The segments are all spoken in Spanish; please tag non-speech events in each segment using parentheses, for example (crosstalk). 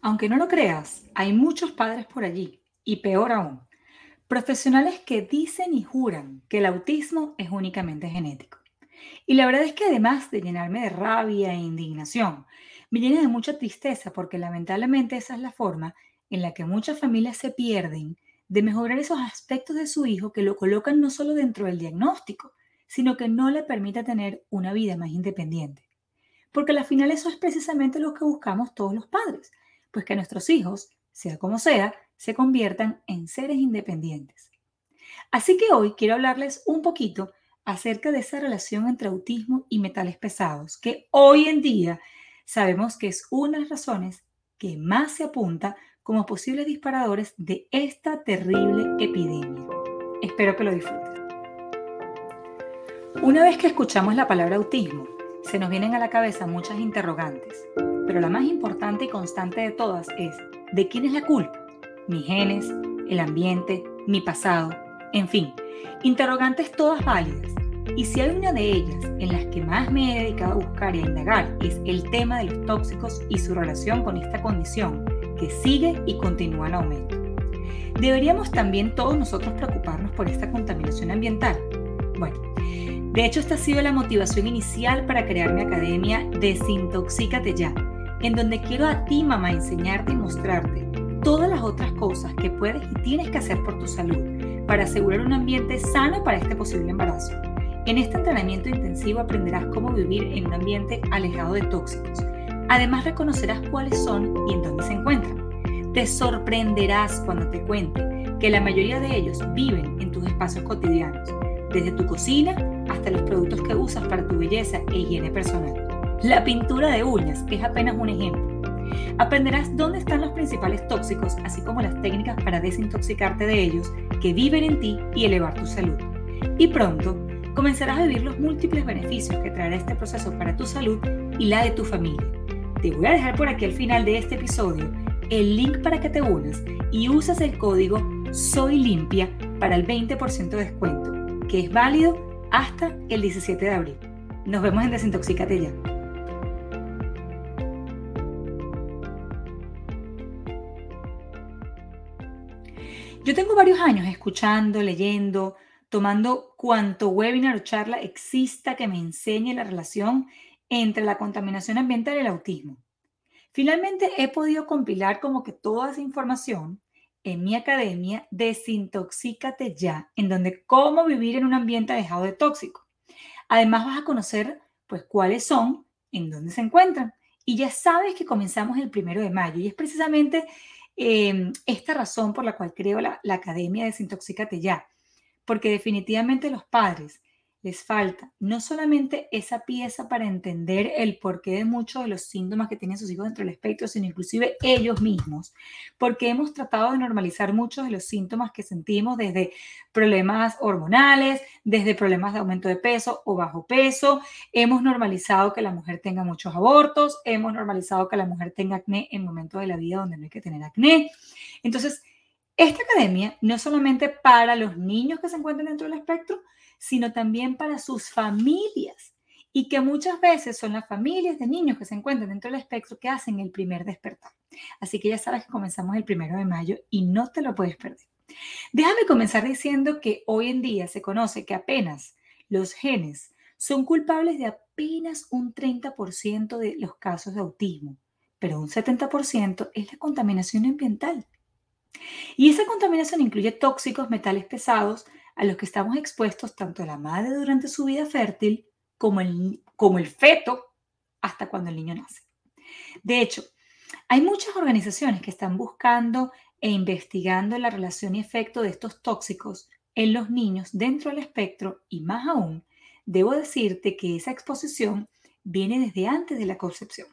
Aunque no lo creas, hay muchos padres por allí, y peor aún, profesionales que dicen y juran que el autismo es únicamente genético. Y la verdad es que además de llenarme de rabia e indignación, me llena de mucha tristeza porque lamentablemente esa es la forma en la que muchas familias se pierden de mejorar esos aspectos de su hijo que lo colocan no solo dentro del diagnóstico, sino que no le permite tener una vida más independiente. Porque al final eso es precisamente lo que buscamos todos los padres, pues que nuestros hijos, sea como sea, se conviertan en seres independientes. Así que hoy quiero hablarles un poquito acerca de esa relación entre autismo y metales pesados, que hoy en día sabemos que es una de las razones que más se apunta como posibles disparadores de esta terrible epidemia. Espero que lo disfruten. Una vez que escuchamos la palabra autismo, se nos vienen a la cabeza muchas interrogantes, pero la más importante y constante de todas es, ¿de quién es la culpa? ¿Mis genes? ¿El ambiente? ¿Mi pasado? En fin, interrogantes todas válidas. Y si hay una de ellas en las que más me he dedicado a buscar y a indagar es el tema de los tóxicos y su relación con esta condición que sigue y continúa en aumento. ¿Deberíamos también todos nosotros preocuparnos por esta contaminación ambiental? Bueno, de hecho, esta ha sido la motivación inicial para crear mi academia Desintoxícate Ya, en donde quiero a ti, mamá, enseñarte y mostrarte todas las otras cosas que puedes y tienes que hacer por tu salud para asegurar un ambiente sano para este posible embarazo. En este entrenamiento intensivo aprenderás cómo vivir en un ambiente alejado de tóxicos. Además reconocerás cuáles son y en dónde se encuentran. Te sorprenderás cuando te cuente que la mayoría de ellos viven en tus espacios cotidianos, desde tu cocina hasta los productos que usas para tu belleza e higiene personal. La pintura de uñas es apenas un ejemplo. Aprenderás dónde están los principales tóxicos, así como las técnicas para desintoxicarte de ellos, que viven en ti y elevar tu salud. Y pronto comenzarás a vivir los múltiples beneficios que traerá este proceso para tu salud y la de tu familia. Te voy a dejar por aquí al final de este episodio el link para que te unas y uses el código Soy Limpia para el 20% de descuento, que es válido hasta el 17 de abril. Nos vemos en Desintoxícate ya. Yo tengo varios años escuchando, leyendo, tomando cuanto webinar o charla exista que me enseñe la relación entre la contaminación ambiental y el autismo. Finalmente he podido compilar como que toda esa información en mi academia Desintoxícate ya, en donde cómo vivir en un ambiente alejado de tóxico. Además vas a conocer pues cuáles son, en dónde se encuentran. Y ya sabes que comenzamos el primero de mayo y es precisamente em, esta razón por la cual creo la, la Academia Desintoxícate ya, porque definitivamente los padres les falta no solamente esa pieza para entender el porqué de muchos de los síntomas que tienen sus hijos dentro del espectro, sino inclusive ellos mismos, porque hemos tratado de normalizar muchos de los síntomas que sentimos desde problemas hormonales, desde problemas de aumento de peso o bajo peso, hemos normalizado que la mujer tenga muchos abortos, hemos normalizado que la mujer tenga acné en momentos de la vida donde no hay que tener acné. Entonces, esta academia no solamente para los niños que se encuentran dentro del espectro, sino también para sus familias. Y que muchas veces son las familias de niños que se encuentran dentro del espectro que hacen el primer despertar. Así que ya sabes que comenzamos el primero de mayo y no te lo puedes perder. Déjame comenzar diciendo que hoy en día se conoce que apenas los genes son culpables de apenas un 30% de los casos de autismo, pero un 70% es la contaminación ambiental. Y esa contaminación incluye tóxicos, metales pesados, a los que estamos expuestos tanto la madre durante su vida fértil como el, como el feto hasta cuando el niño nace. De hecho, hay muchas organizaciones que están buscando e investigando la relación y efecto de estos tóxicos en los niños dentro del espectro y más aún, debo decirte que esa exposición viene desde antes de la concepción.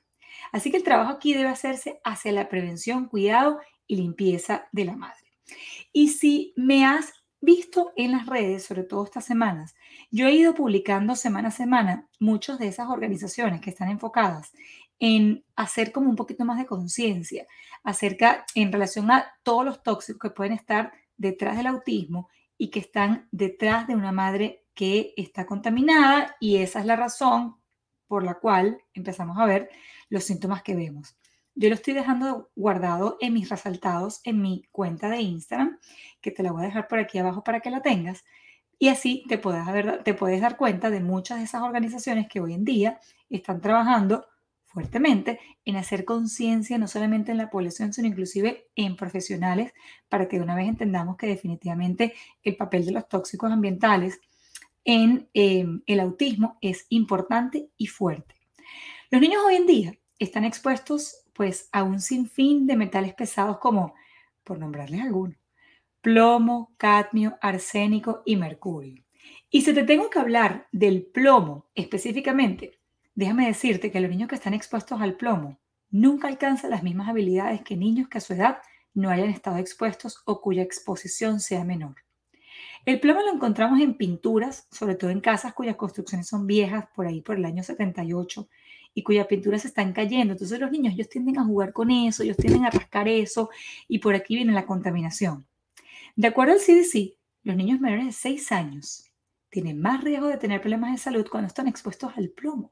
Así que el trabajo aquí debe hacerse hacia la prevención, cuidado y limpieza de la madre. Y si me has visto en las redes, sobre todo estas semanas, yo he ido publicando semana a semana muchas de esas organizaciones que están enfocadas en hacer como un poquito más de conciencia acerca en relación a todos los tóxicos que pueden estar detrás del autismo y que están detrás de una madre que está contaminada y esa es la razón por la cual empezamos a ver los síntomas que vemos. yo lo estoy dejando guardado en mis resaltados en mi cuenta de Instagram, que te la voy a dejar por aquí abajo para que la tengas. Y así te puedes, te puedes dar cuenta de muchas de esas organizaciones que hoy en día están trabajando fuertemente en hacer conciencia no solamente en la población, sino inclusive en profesionales, para que de una vez entendamos que definitivamente el papel de los tóxicos ambientales en em, el autismo es importante y fuerte. Los niños hoy en día están expuestos pues a un sinfín de metales pesados como, por nombrarles algunos, plomo, cadmio, arsénico y mercurio. Y si te tengo que hablar del plomo específicamente, déjame decirte que los niños que están expuestos al plomo nunca alcanzan las mismas habilidades que niños que a su edad no hayan estado expuestos o cuya exposición sea menor. El plomo lo encontramos en pinturas, sobre todo en casas cuyas construcciones son viejas, por ahí por el año 78, y cuyas pinturas se están cayendo. Entonces los niños, ellos tienden a jugar con eso, ellos tienden a rascar eso, y por aquí viene la contaminación. De acuerdo al CDC, los niños menores de 6 años tienen más riesgo de tener problemas de salud cuando están expuestos al plomo.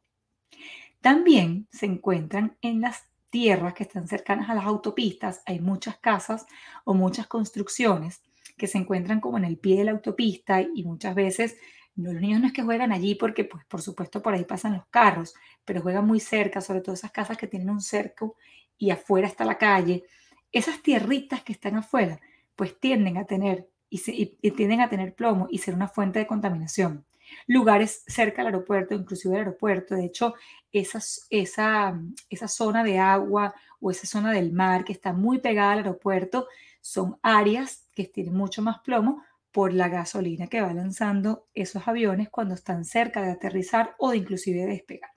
También se encuentran en las tierras que están cercanas a las autopistas, hay muchas casas o muchas construcciones que se encuentran como en el pie de la autopista y muchas veces los niños no es que juegan allí porque, pues, por supuesto, por ahí pasan los carros, pero juegan muy cerca, sobre todo esas casas que tienen un cerco y afuera está la calle. Esas tierritas que están afuera pues tienden a tener y, tienden a tener plomo y ser una fuente de contaminación. Lugares cerca del aeropuerto, inclusive el aeropuerto, de hecho, esa, esa, esa zona de agua o esa zona del mar que está muy pegada al aeropuerto son áreas que tienen mucho más plomo por la gasolina que va lanzando esos aviones cuando están cerca de aterrizar o de inclusive de despegar.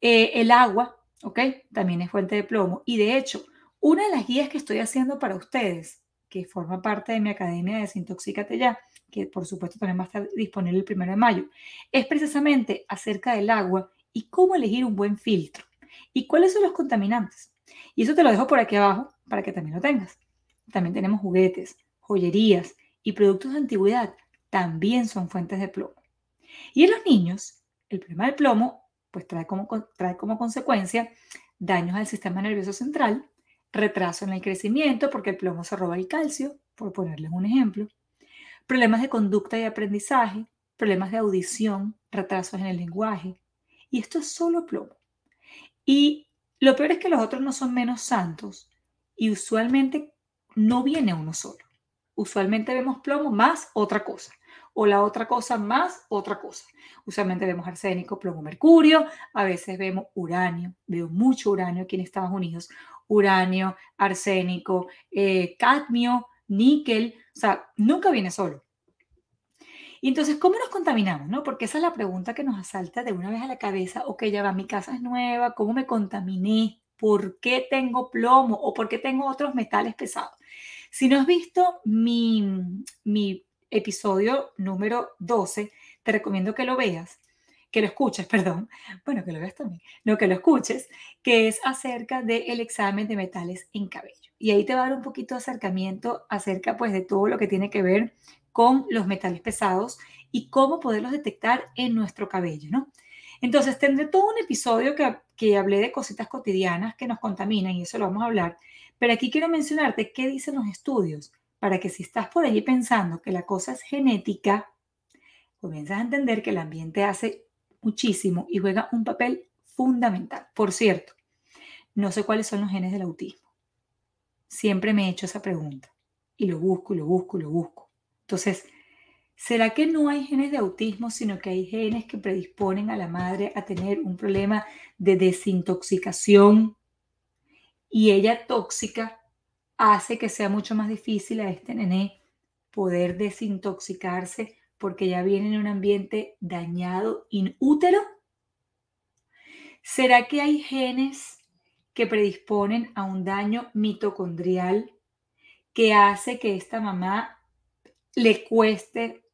Eh, el agua, ¿ok? También es fuente de plomo. Y de hecho, una de las guías que estoy haciendo para ustedes que forma parte de mi academia de Desintoxícate Ya, que por supuesto también va a estar disponible el primero de mayo, es precisamente acerca del agua y cómo elegir un buen filtro y cuáles son los contaminantes. Y eso te lo dejo por aquí abajo para que también lo tengas. También tenemos juguetes, joyerías y productos de antigüedad. También son fuentes de plomo. Y en los niños, el problema del plomo pues trae como, trae como consecuencia daños al sistema nervioso central, retraso en el crecimiento porque el plomo se roba el calcio, por ponerles un ejemplo, problemas de conducta y aprendizaje, problemas de audición, retrasos en el lenguaje. Y esto es solo plomo. Y lo peor es que los otros no son menos santos y usualmente no viene uno solo. Usualmente vemos plomo más otra cosa o la otra cosa más otra cosa. Usualmente vemos arsénico, plomo, mercurio, a veces vemos uranio, veo mucho uranio aquí en Estados Unidos, uranio, arsénico, eh, cadmio, níquel, o sea, nunca viene solo. Y entonces, ¿cómo nos contaminamos? No? Porque esa es la pregunta que nos asalta de una vez a la cabeza. Ok, ya va, mi casa es nueva, ¿cómo me contaminé? ¿Por qué tengo plomo o por qué tengo otros metales pesados? Si no has visto mi, mi episodio número 12, te recomiendo que lo veas que lo escuches, (laughs) perdón, bueno, que lo veas también, no, que lo escuches, que es acerca del examen de metales en cabello. Y ahí te va a dar un poquito de acercamiento acerca pues de todo lo que tiene que ver con los metales pesados y cómo poderlos detectar en nuestro cabello, ¿no? Entonces tendré todo un episodio que, que hablé de cositas cotidianas que nos contaminan y eso lo vamos a hablar, pero aquí quiero mencionarte qué dicen los estudios para que si estás por allí pensando que la cosa es genética, comienzas a entender que el ambiente hace muchísimo y juega un papel fundamental. Por cierto, no sé cuáles son los genes del autismo. Siempre me he hecho esa pregunta y lo busco, lo busco, lo busco. Entonces, ¿será que no hay genes de autismo, sino que hay genes que predisponen a la madre a tener un problema de desintoxicación y ella tóxica hace que sea mucho más difícil a este nené poder desintoxicarse porque ya viene en un ambiente dañado inútero? ¿Será que hay genes que predisponen a un daño mitocondrial que hace que esta mamá le cueste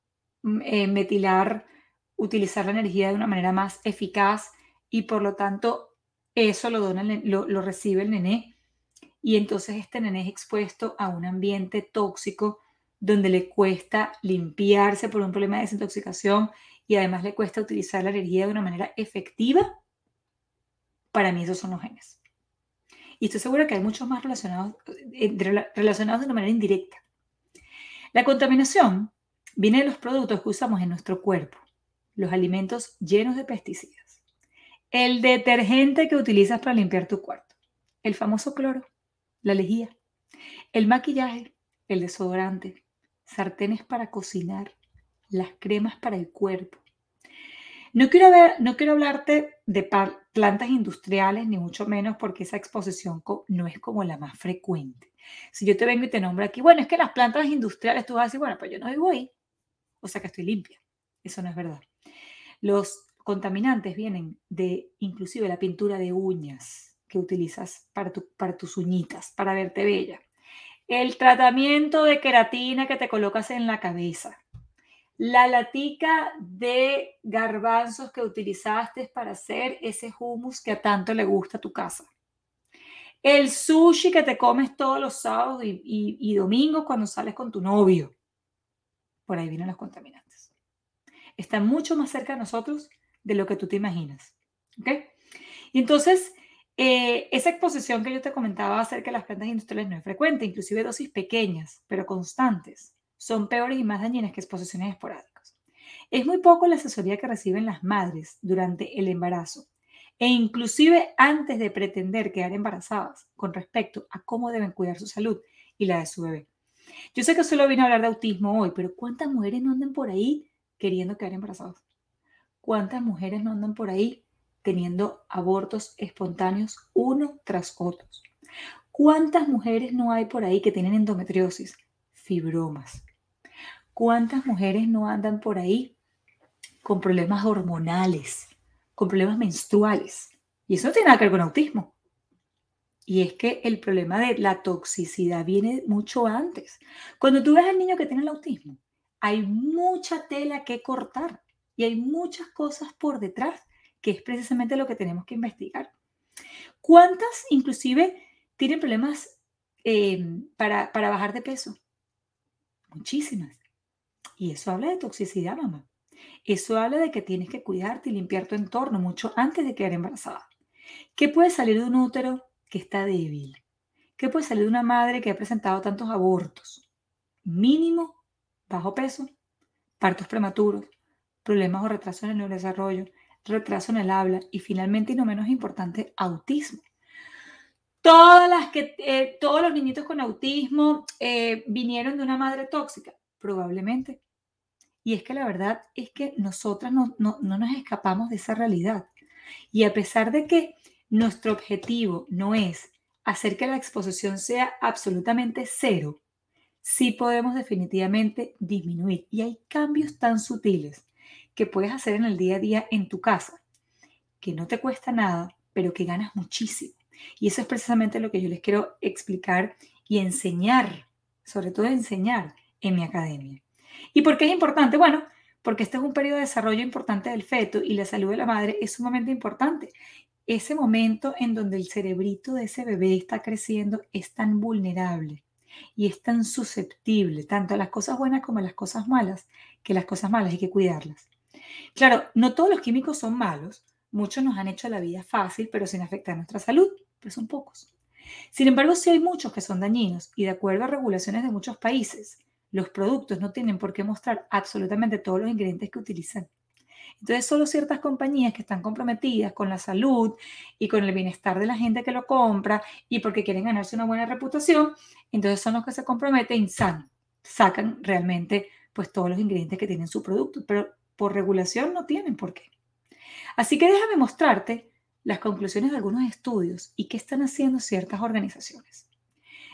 mm, eh, metilar, utilizar la energía de una manera más eficaz y por lo tanto eso lo, lo recibe el nené y entonces este nené es expuesto a un ambiente tóxico donde le cuesta limpiarse por un problema de desintoxicación y además le cuesta utilizar la energía de una manera efectiva, para mí esos son los genes. Y estoy segura que hay muchos más relacionados, eh, relacionados de una manera indirecta. La contaminación viene de los productos que usamos en nuestro cuerpo, los alimentos llenos de pesticidas, el detergente que utilizas para limpiar tu cuarto, el famoso cloro, la lejía, el maquillaje, el desodorante, sartenes para cocinar, las cremas para el cuerpo. No quiero, no quiero hablarte de plantas industriales, ni mucho menos porque esa exposición no es como la más frecuente. Si yo te vengo y te nombro aquí, bueno, es que las plantas industriales tú vas a decir, bueno, pues yo no vivo ahí, o sea que estoy limpia. Eso no es verdad. Los contaminantes vienen de inclusive la pintura de uñas que utilizas para, para tus uñitas, para verte bella. El tratamiento de queratina que te colocas en la cabeza. La latica de garbanzos que utilizaste para hacer ese hummus que a tanto le gusta a tu casa. El sushi que te comes todos los sábados y, domingos cuando sales con tu novio. Por ahí vienen los contaminantes. Están mucho más cerca de nosotros de lo que tú te imaginas. ¿Ok? Y entonces, eh, esa exposición que yo te comentaba acerca de las plantas industriales no es frecuente, inclusive dosis pequeñas, pero constantes, son peores y más dañinas que exposiciones esporádicas. Es muy poco la asesoría que reciben las madres durante el embarazo e inclusive antes de pretender quedar embarazadas con respecto a cómo deben cuidar su salud y la de su bebé. Yo sé que solo vine a hablar de autismo hoy, pero ¿cuántas mujeres no andan por ahí queriendo quedar embarazadas? ¿Cuántas mujeres no andan por ahí teniendo abortos espontáneos uno tras otro. ¿Cuántas mujeres no hay por ahí que tienen endometriosis, fibromas? ¿Cuántas mujeres no andan por ahí con problemas hormonales, con problemas menstruales? Y eso no tiene nada que ver con autismo. Y es que el problema de la toxicidad viene mucho antes. Cuando tú ves al niño que tiene el autismo, hay mucha tela que cortar y hay muchas cosas por detrás que es precisamente lo que tenemos que investigar. ¿Cuántas inclusive tienen problemas eh, para, para bajar de peso? Muchísimas. Y eso habla de toxicidad, mamá. Eso habla de que tienes que cuidarte y limpiar tu entorno mucho antes de quedar embarazada. ¿Qué puede salir de un útero que está débil? ¿Qué puede salir de una madre que ha presentado tantos abortos? Mínimo, bajo peso, partos prematuros, problemas o retrasos en el neurodesarrollo, retraso en el habla y finalmente, y no menos importante, autismo. Todas las que, eh, todos los niñitos con autismo eh, vinieron de una madre tóxica, probablemente. Y es que la verdad es que nosotras no, no, no nos escapamos de esa realidad. Y a pesar de que nuestro objetivo no es hacer que la exposición sea absolutamente cero, sí podemos definitivamente disminuir. Y hay cambios tan sutiles que puedes hacer en el día a día en tu casa, que no te cuesta nada, pero que ganas muchísimo. Y eso es precisamente lo que yo les quiero explicar y enseñar, sobre todo enseñar en mi academia. ¿Y por qué es importante? Bueno, porque este es un periodo de desarrollo importante del feto y la salud de la madre es sumamente importante. Ese momento en donde el cerebrito de ese bebé está creciendo es tan vulnerable y es tan susceptible, tanto a las cosas buenas como a las cosas malas, que las cosas malas hay que cuidarlas. Claro, no todos los químicos son malos. Muchos nos han hecho la vida fácil, pero sin afectar nuestra salud, pero son pocos. Sin embargo, sí hay muchos que son dañinos y de acuerdo a regulaciones de muchos países, los productos no tienen por qué mostrar absolutamente todos los ingredientes que utilizan. Entonces, solo ciertas compañías que están comprometidas con la salud y con el bienestar de la gente que lo compra y porque quieren ganarse una buena reputación, entonces son los que se comprometen y sacan realmente pues todos los ingredientes que tienen su producto. Pero por regulación no tienen por qué. Así que déjame mostrarte las conclusiones de algunos estudios y qué están haciendo ciertas organizaciones.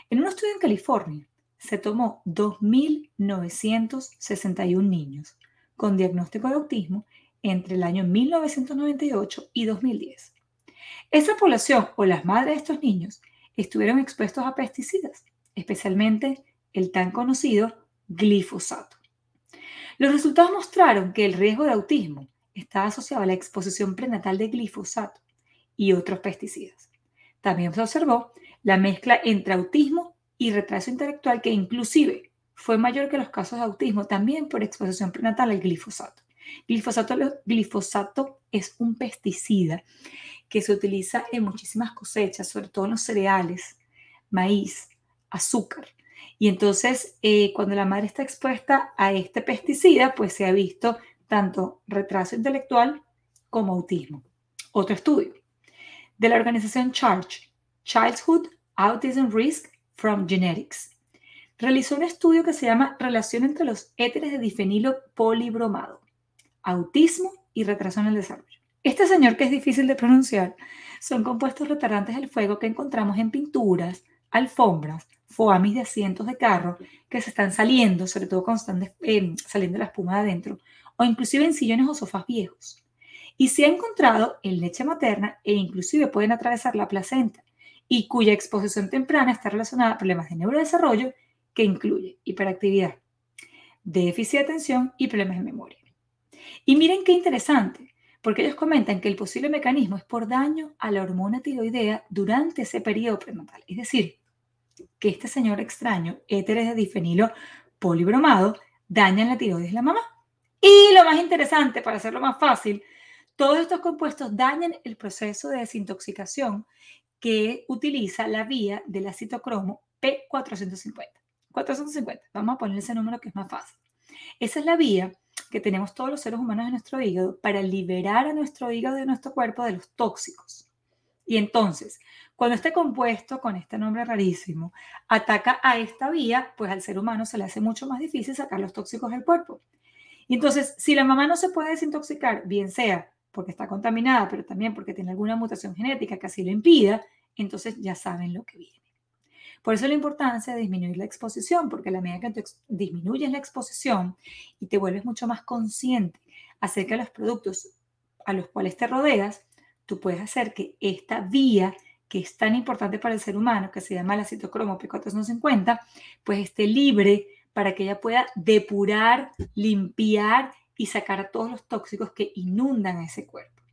En un estudio en California se tomó 2.961 niños con diagnóstico de autismo entre el año 1998 y 2010. Esa población o las madres de estos niños estuvieron expuestos a pesticidas, especialmente el tan conocido glifosato. Los resultados mostraron que el riesgo de autismo estaba asociado a la exposición prenatal de glifosato y otros pesticidas. También se observó la mezcla entre autismo y retraso intelectual que inclusive fue mayor que los casos de autismo también por exposición prenatal al glifosato. Glifosato, glifosato es un pesticida que se utiliza en muchísimas cosechas, sobre todo en los cereales, maíz, azúcar. Y entonces, eh, cuando la madre está expuesta a este pesticida, pues se ha visto tanto retraso intelectual como autismo. Otro estudio de la organización CHARGE, Childhood Autism Risk from Genetics, realizó un estudio que se llama Relación entre los éteres de difenilo polibromado, autismo y retraso en el desarrollo. Este señor, que es difícil de pronunciar, son compuestos retardantes del fuego que encontramos en pinturas, alfombras, foamis de asientos de carro que se están saliendo, sobre todo cuando están eh, saliendo la espuma de adentro, o inclusive en sillones o sofás viejos. Y se ha encontrado en leche materna e inclusive pueden atravesar la placenta y cuya exposición temprana está relacionada a problemas de neurodesarrollo que incluye hiperactividad, déficit de atención y problemas de memoria. Y miren qué interesante, porque ellos comentan que el posible mecanismo es por daño a la hormona tiroidea durante ese periodo prenatal. Es decir, que este señor extraño, éteres de difenilo polibromado, dañan la tiroides de la mamá. Y lo más interesante, para hacerlo más fácil, todos estos compuestos dañan el proceso de desintoxicación que utiliza la vía del citocromo P450. 450, vamos a poner ese número que es más fácil. Esa es la vía que tenemos todos los seres humanos en nuestro hígado para liberar a nuestro hígado de nuestro cuerpo de los tóxicos. Y entonces, cuando este compuesto, con este nombre rarísimo, ataca a esta vía, pues al ser humano se le hace mucho más difícil sacar los tóxicos del cuerpo. Entonces, si la mamá no se puede desintoxicar, bien sea porque está contaminada, pero también porque tiene alguna mutación genética que así lo impida, entonces ya saben lo que viene. Por eso la importancia de disminuir la exposición, porque a la medida que tú disminuyes la exposición y te vuelves mucho más consciente acerca de los productos a los cuales te rodeas, tú puedes hacer que esta vía que es tan importante para el ser humano, que se llama la citocromo P450, pues esté libre para que ella pueda depurar, limpiar y sacar todos los tóxicos que inundan ese cuerpo.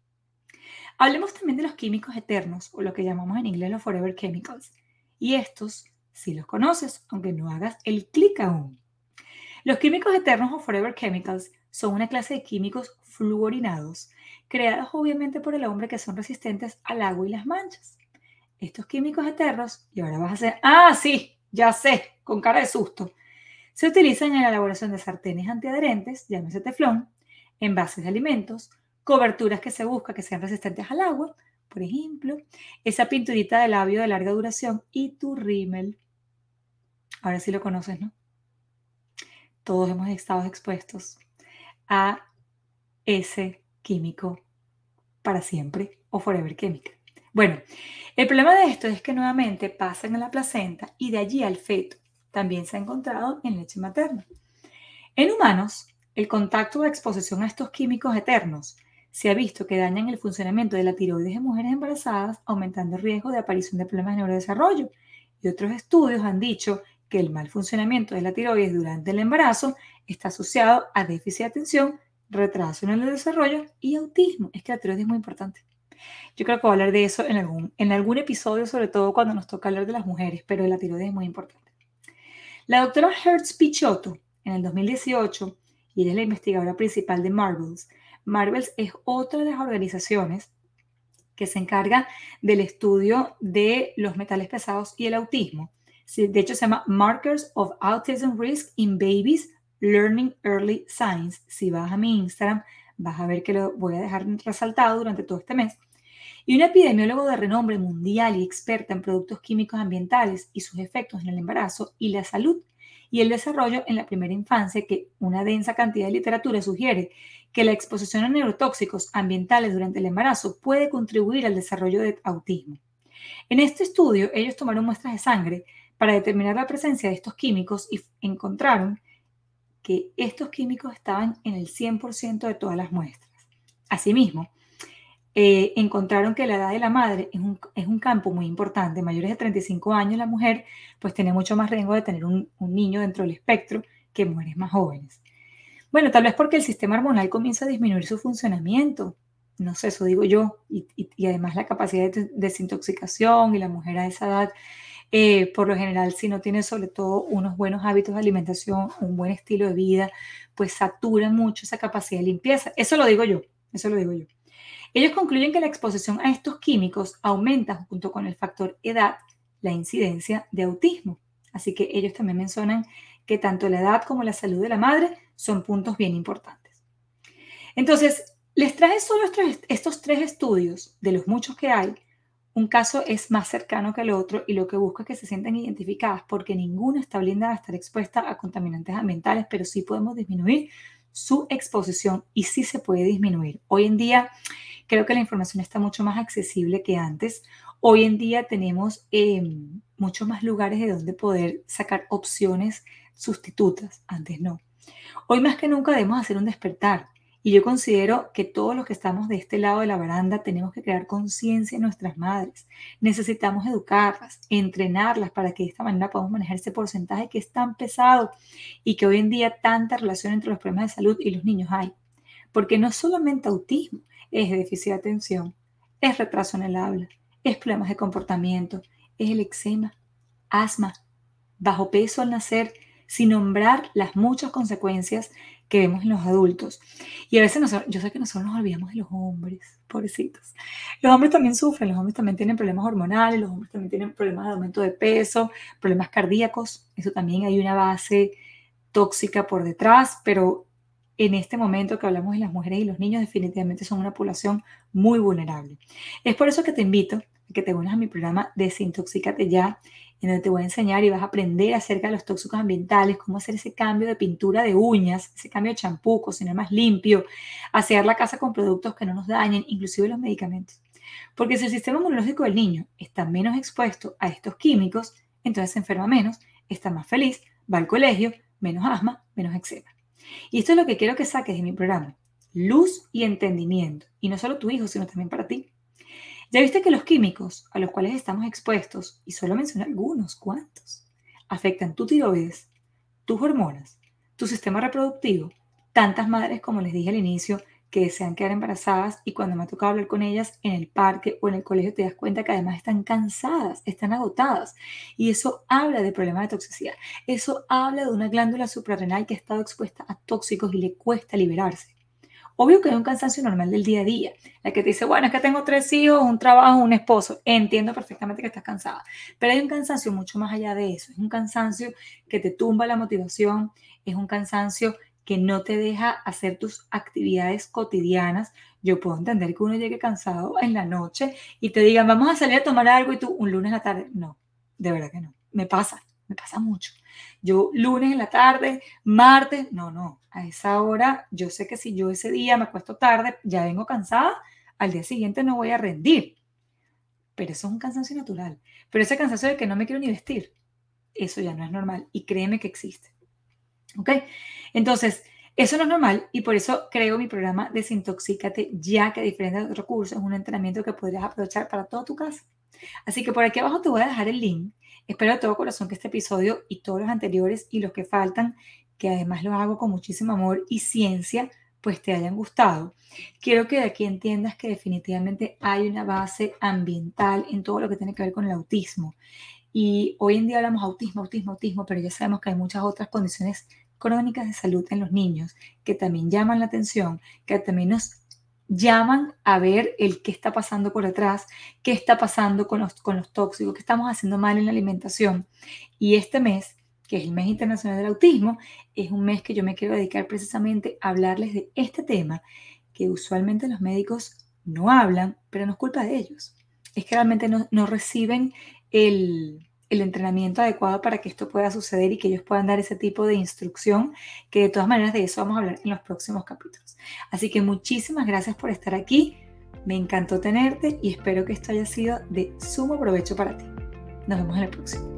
Hablemos también de los químicos eternos, o lo que llamamos en inglés los forever chemicals. Y estos, si los conoces, aunque no hagas el clic aún. Los químicos eternos o forever chemicals son una clase de químicos fluorinados, creados obviamente por el hombre que son resistentes al agua y las manchas estos químicos eternos, y ahora vas a hacer, ah, sí, ya sé, con cara de susto, se utilizan en la elaboración de sartenes antiadherentes, llámese teflón, envases de alimentos, coberturas que se busca que sean resistentes al agua, por ejemplo, esa pinturita de labio de larga duración y tu rímel. Ahora sí lo conoces, ¿no? Todos hemos estado expuestos a ese químico para siempre o forever química. Bueno, el problema de esto es que nuevamente pasan en la placenta y de allí al feto. También se ha encontrado en leche materna. En humanos, el contacto o exposición a estos químicos eternos se ha visto que dañan el funcionamiento de la tiroides en mujeres embarazadas, aumentando el riesgo de aparición de problemas de neurodesarrollo. Y otros estudios han dicho que el mal funcionamiento de la tiroides durante el embarazo está asociado a déficit de atención, retraso en el desarrollo y autismo. Es que la tiroides es muy importante. Yo creo que voy a hablar de eso en algún, en algún episodio, sobre todo cuando nos toca hablar de las mujeres, pero la tiroides es muy importante. La doctora Hertz Pichotto, en el 2018, y ella es la investigadora principal de Marvels. Marvels es otra de las organizaciones que se encarga del estudio de los metales pesados y el autismo. De hecho, se llama Markers of Autism Risk in Babies Learning Early Signs. Si vas a mi Instagram, vas a ver que lo voy a dejar resaltado durante todo este mes y un epidemiólogo de renombre mundial y experta en productos químicos ambientales y sus efectos en el embarazo y la salud y el desarrollo en la primera infancia, que una densa cantidad de literatura sugiere que la exposición a neurotóxicos ambientales durante el embarazo puede contribuir al desarrollo de autismo. En este estudio, ellos tomaron muestras de sangre para determinar la presencia de estos químicos y encontraron que estos químicos estaban en el 100% de todas las muestras. Asimismo, eh, encontraron que la edad de la madre es un, es un, campo muy importante. Mayores de 35 años la mujer pues tiene mucho más riesgo de tener un, niño dentro del espectro que mujeres más jóvenes. Bueno, tal vez porque el sistema hormonal comienza a disminuir su funcionamiento. No sé, eso digo yo. Y, y, además la capacidad de desintoxicación y la mujer a esa edad, eh, por lo general, si no tiene sobre todo unos buenos hábitos de alimentación, un buen estilo de vida, pues satura mucho esa capacidad de limpieza. Eso lo digo yo, eso lo digo yo. Ellos concluyen que la exposición a estos químicos aumenta junto con el factor edad la incidencia de autismo. Así que ellos también mencionan que tanto la edad como la salud de la madre son puntos bien importantes. Entonces, les traje solo estos tres estudios de los muchos que hay. Un caso es más cercano que el otro y lo que busco es que se sientan identificadas porque ninguna está blindada a estar expuesta a contaminantes ambientales, pero sí podemos disminuir su exposición y sí se puede disminuir. Hoy en día creo que la información está mucho más accesible que antes. Hoy en día tenemos em, muchos más lugares de donde poder sacar opciones sustitutas. Antes no. Hoy más que nunca debemos hacer un despertar. Y yo considero que todos los que estamos de este lado de la baranda tenemos que crear conciencia en nuestras madres. Necesitamos educarlas, entrenarlas para que de esta manera podamos manejar ese porcentaje que es tan pesado y que hoy en día tanta relación entre los problemas de salud y los niños hay. Porque no solamente autismo es déficit de atención, es retraso en el habla, es problemas de comportamiento, es el eczema, asma, bajo peso al nacer, sin nombrar las muchas consecuencias que vemos en los adultos. Y a veces nosotros, yo sé que nosotros nos olvidamos de los hombres, pobrecitos. Los hombres también sufren, los hombres también tienen problemas hormonales, los hombres también tienen problemas de aumento de peso, problemas cardíacos, eso también hay una base tóxica por detrás, pero en este momento que hablamos de las mujeres y los niños, definitivamente son una población muy vulnerable. Es por eso que te invito a que te unas a mi programa Desintoxícate Ya, en donde te voy a enseñar y vas a aprender acerca de los tóxicos ambientales, cómo hacer ese cambio de pintura de uñas, ese cambio de champú, cocinar más limpio, hacer la casa con productos que no nos dañen, inclusive los medicamentos. Porque si el sistema inmunológico del niño está menos expuesto a estos químicos, entonces se enferma menos, está más feliz, va al colegio, menos asma, menos eczema. Y esto es lo que quiero que saques de mi programa. Luz y entendimiento. Y no solo tu hijo, sino también para ti. Ya viste que los químicos a los cuales estamos expuestos, y solo mencioné algunos cuantos, afectan tu tiroides, tus hormonas, tu sistema reproductivo. Tantas madres, como les dije al inicio, que desean quedar embarazadas y cuando me ha tocado hablar con ellas en el parque o en el colegio te das cuenta que además están cansadas, están agotadas y eso habla de problemas de toxicidad. Eso habla de una glándula suprarrenal que ha estado expuesta a tóxicos y le cuesta liberarse. Obvio que hay un cansancio normal del día a día. La que te dice, bueno, es que tengo tres hijos, un trabajo, un esposo. Entiendo perfectamente que estás cansada. Pero hay un cansancio mucho más allá de eso. Es un cansancio que te tumba la motivación. Es un cansancio que no te deja hacer tus actividades cotidianas. Yo puedo entender que uno llegue cansado en la noche y te digan, vamos a salir a tomar algo y tú un lunes a la tarde. No, de verdad que no. Me pasa, me pasa mucho. Yo lunes en la tarde, martes, no, no, a esa hora yo sé que si yo ese día me acuesto tarde, ya vengo cansada, al día siguiente no voy a rendir. Pero eso es un cansancio natural. Pero ese cansancio de que no me quiero ni vestir, eso ya no es normal y créeme que existe. ¿Ok? Entonces, eso no es normal y por eso creo mi programa Desintoxícate, ya que a diferencia de otros cursos, es un entrenamiento que podrías aprovechar para toda tu casa. Así que por aquí abajo te voy a dejar el link Espero de todo corazón que este episodio y todos los anteriores y los que faltan, que además los hago con muchísimo amor y ciencia, pues te hayan gustado. Quiero que de aquí entiendas que definitivamente hay una base ambiental en todo lo que tiene que ver con el autismo. Y hoy en día hablamos autismo, autismo, autismo, pero ya sabemos que hay muchas otras condiciones crónicas de salud en los niños que también llaman la atención, que también nos llaman a ver el qué está pasando por detrás, qué está pasando con los, con los tóxicos, qué estamos haciendo mal en la alimentación. Y este mes, que es el mes internacional del autismo, es un mes que yo me quiero dedicar precisamente a hablarles de este tema que usualmente los médicos no hablan, pero no es culpa de ellos. Es que realmente no, no reciben el, el entrenamiento adecuado para que esto pueda suceder y que ellos puedan dar ese tipo de instrucción, que de todas maneras de eso vamos a hablar en los próximos capítulos. Así que muchísimas gracias por estar aquí, me encantó tenerte y espero que esto haya sido de sumo provecho para ti. Nos vemos en el próximo.